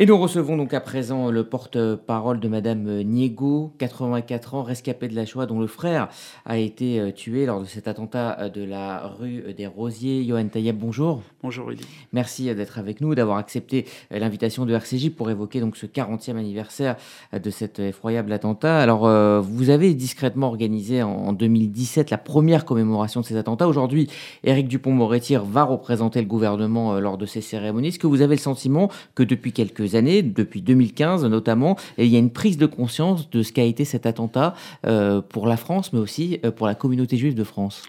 Et nous recevons donc à présent le porte-parole de Madame Niego, 84 ans, rescapée de la Shoah, dont le frère a été euh, tué lors de cet attentat euh, de la rue des Rosiers. Johan Tayeb, bonjour. Bonjour Rudy. Merci euh, d'être avec nous, d'avoir accepté l'invitation de RCJ pour évoquer donc ce 40e anniversaire de cet effroyable attentat. Alors, vous avez discrètement organisé en 2017 la première commémoration de ces attentats. Aujourd'hui, Éric Dupont-Moretti va représenter le gouvernement lors de ces cérémonies. Est-ce que vous avez le sentiment que depuis quelques années, depuis 2015 notamment, et il y a une prise de conscience de ce qu'a été cet attentat euh, pour la France, mais aussi euh, pour la communauté juive de France.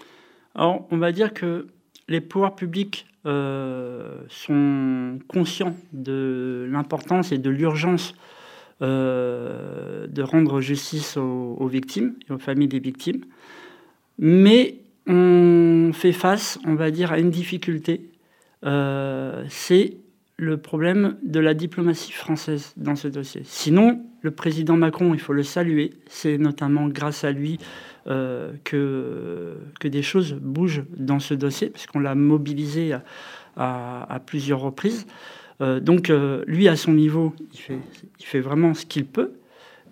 Alors, on va dire que les pouvoirs publics euh, sont conscients de l'importance et de l'urgence de rendre justice aux, aux, victimes et aux familles des victimes, mais on fait face, on va dire, à une difficulté. c'est le problème de la diplomatie française dans ce dossier. Sinon, le président Macron, il faut le saluer, c'est notamment grâce à lui euh, que, des choses bougent dans ce dossier, parce qu'on l'a mobilisé à, plusieurs reprises. Euh, donc euh, lui, à son niveau, il fait vraiment ce qu'il peut.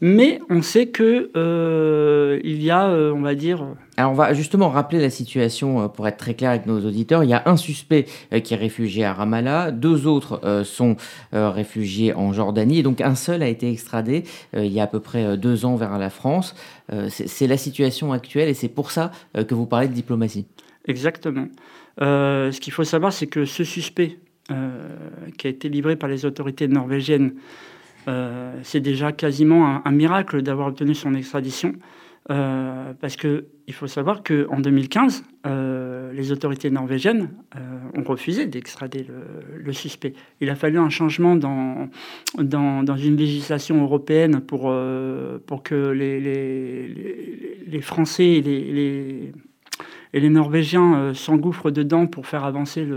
Mais on sait que euh, il y a, euh, on va dire. Alors on va justement rappeler la situation euh, pour être très clair avec nos auditeurs. Il y a un suspect qui est réfugié à Ramallah, deux autres sont réfugiés en Jordanie, et donc un seul a été extradé il y a à peu près deux ans vers la France. c'est la situation actuelle et c'est pour ça que vous parlez de diplomatie. Exactement. ce qu'il faut savoir, c'est que ce suspect qui a été livré par les autorités norvégiennes euh, c'est déjà quasiment un, miracle d'avoir obtenu son extradition. Euh, parce qu'il faut savoir qu'en 2015, euh, les autorités norvégiennes ont refusé d'extrader le, suspect. Il a fallu un changement dans, dans, une législation européenne pour, pour que les, les, Français et les, et les Norvégiens s'engouffrent dedans pour faire avancer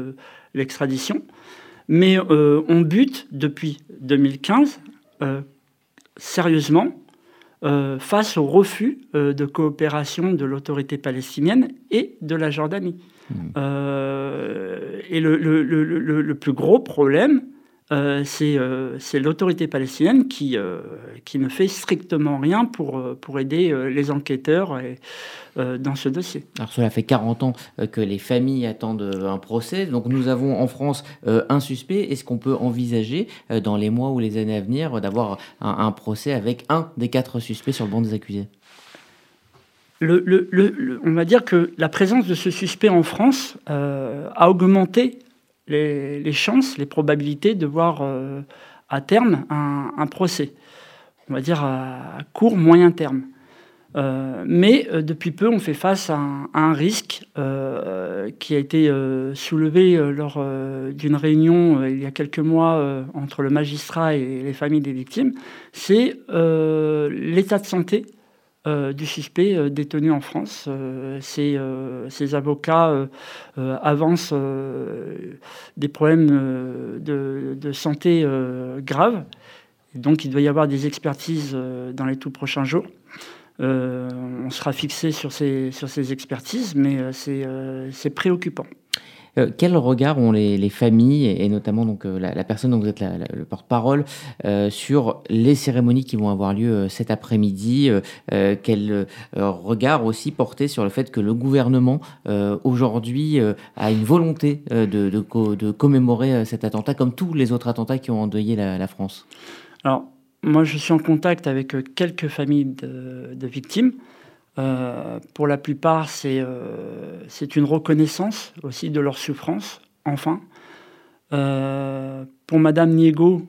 l'extradition. Mais on bute depuis 2015 euh, sérieusement euh, face au refus euh, de coopération de l'autorité palestinienne et de la Jordanie. Hmm. et le, le, plus gros problème, euh, euh, c'est l'autorité palestinienne qui, euh, qui ne fait strictement rien pour, pour aider les enquêteurs dans ce dossier. Alors cela fait 40 ans que les familles attendent un procès. Donc nous avons en France un suspect. Est-ce qu'on peut envisager dans les mois ou les années à venir d'avoir un, procès avec un des quatre suspects sur le banc des accusés? Le, le, on va dire que la présence de ce suspect en France a augmenté les, chances, les probabilités de voir euh, à terme un, procès, on va dire à, court, moyen terme. Euh, mais euh, depuis peu, on fait face à un, risque qui a été soulevé lors d'une réunion il y a quelques mois entre le magistrat et les familles des victimes. C'est l'état de santé euh, du suspect euh, détenu en France. Euh, ces, avocats avancent des problèmes de, santé graves. donc il doit y avoir des expertises dans les tout prochains jours. on sera fixé sur ces expertises, mais c'est préoccupant. Euh, quel regard ont les, familles et, notamment donc euh, la, personne dont vous êtes le porte-parole euh, sur les cérémonies qui vont avoir lieu cet après-midi Quel regard aussi porté sur le fait que le gouvernement aujourd'hui a une volonté de, de, commémorer cet attentat comme tous les autres attentats qui ont endeuillé la, France? Alors moi je suis en contact avec quelques familles de victimes. Euh, pour la plupart, euh, c'est une reconnaissance aussi de leur souffrance, enfin. Euh, pour Madame Niego,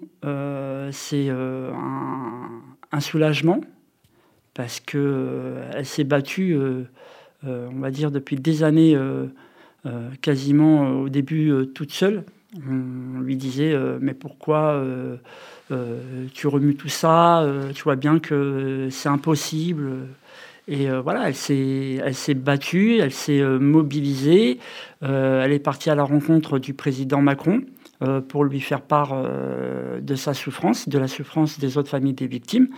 c'est un, soulagement parce qu'elle s'est battue, on va dire, depuis des années, quasiment au début toute seule. On lui disait, mais pourquoi tu remues tout ça? Tu vois bien que c'est impossible. Et euh, voilà, elle s'est battue, elle s'est euh, mobilisée. Euh, elle est partie à la rencontre du président Macron pour lui faire part de sa souffrance, de la souffrance des autres familles des victimes.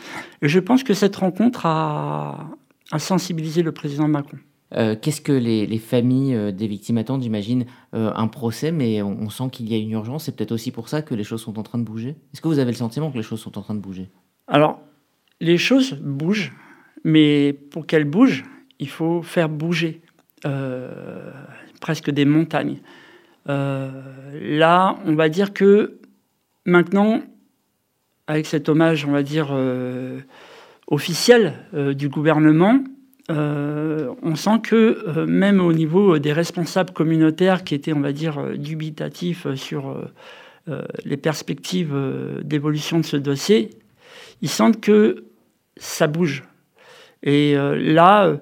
Et je pense que cette rencontre a, sensibilisé le président Macron. Qu'est-ce que les, familles des victimes attendent? J'imagine un procès, mais on, on sent qu'il y a une urgence. C'est peut-être aussi pour ça que les choses sont en train de bouger? Est-ce que vous avez le sentiment que les choses sont en train de bouger? Alors, les choses bougent, mais pour qu'elles bougent, il faut faire bouger presque des montagnes. là, on va dire que maintenant, avec cet hommage, on va dire, euh, officiel euh, du gouvernement, euh, on sent que même au niveau des responsables communautaires qui étaient, on va dire, dubitatifs sur les perspectives d'évolution de ce dossier, ils sentent que ça bouge. Et là,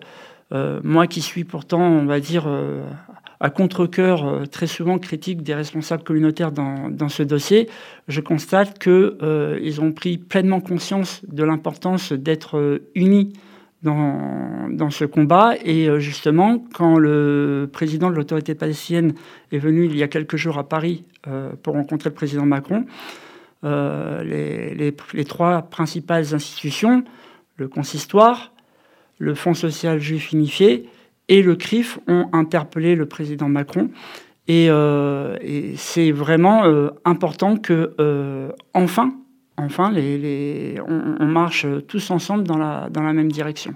moi qui suis pourtant, on va dire, à contre-coeur euh, très souvent critique des responsables communautaires dans, ce dossier, je constate qu'ils euh, ont pris pleinement conscience de l'importance d'être euh, unis dans, ce combat. Et justement, quand le président de l'autorité palestinienne est venu il y a quelques jours à Paris pour rencontrer le président Macron, les, trois principales institutions, le consistoire, le Fonds social juif unifié et le CRIF ont interpellé le président Macron. Et, euh, c'est vraiment euh, important que, euh, enfin, enfin on, marche tous ensemble dans la même direction.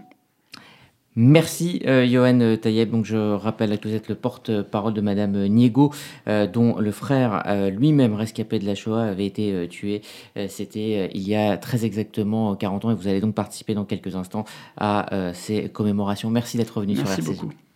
Merci Johan Tayeb. Donc je rappelle que vous êtes le porte-parole de Madame Niego, dont le frère lui-même rescapé de la Shoah avait été tué. C'était il y a très exactement 40 ans et vous allez donc participer dans quelques instants à ces commémorations. Merci d'être venu Merci sur beaucoup.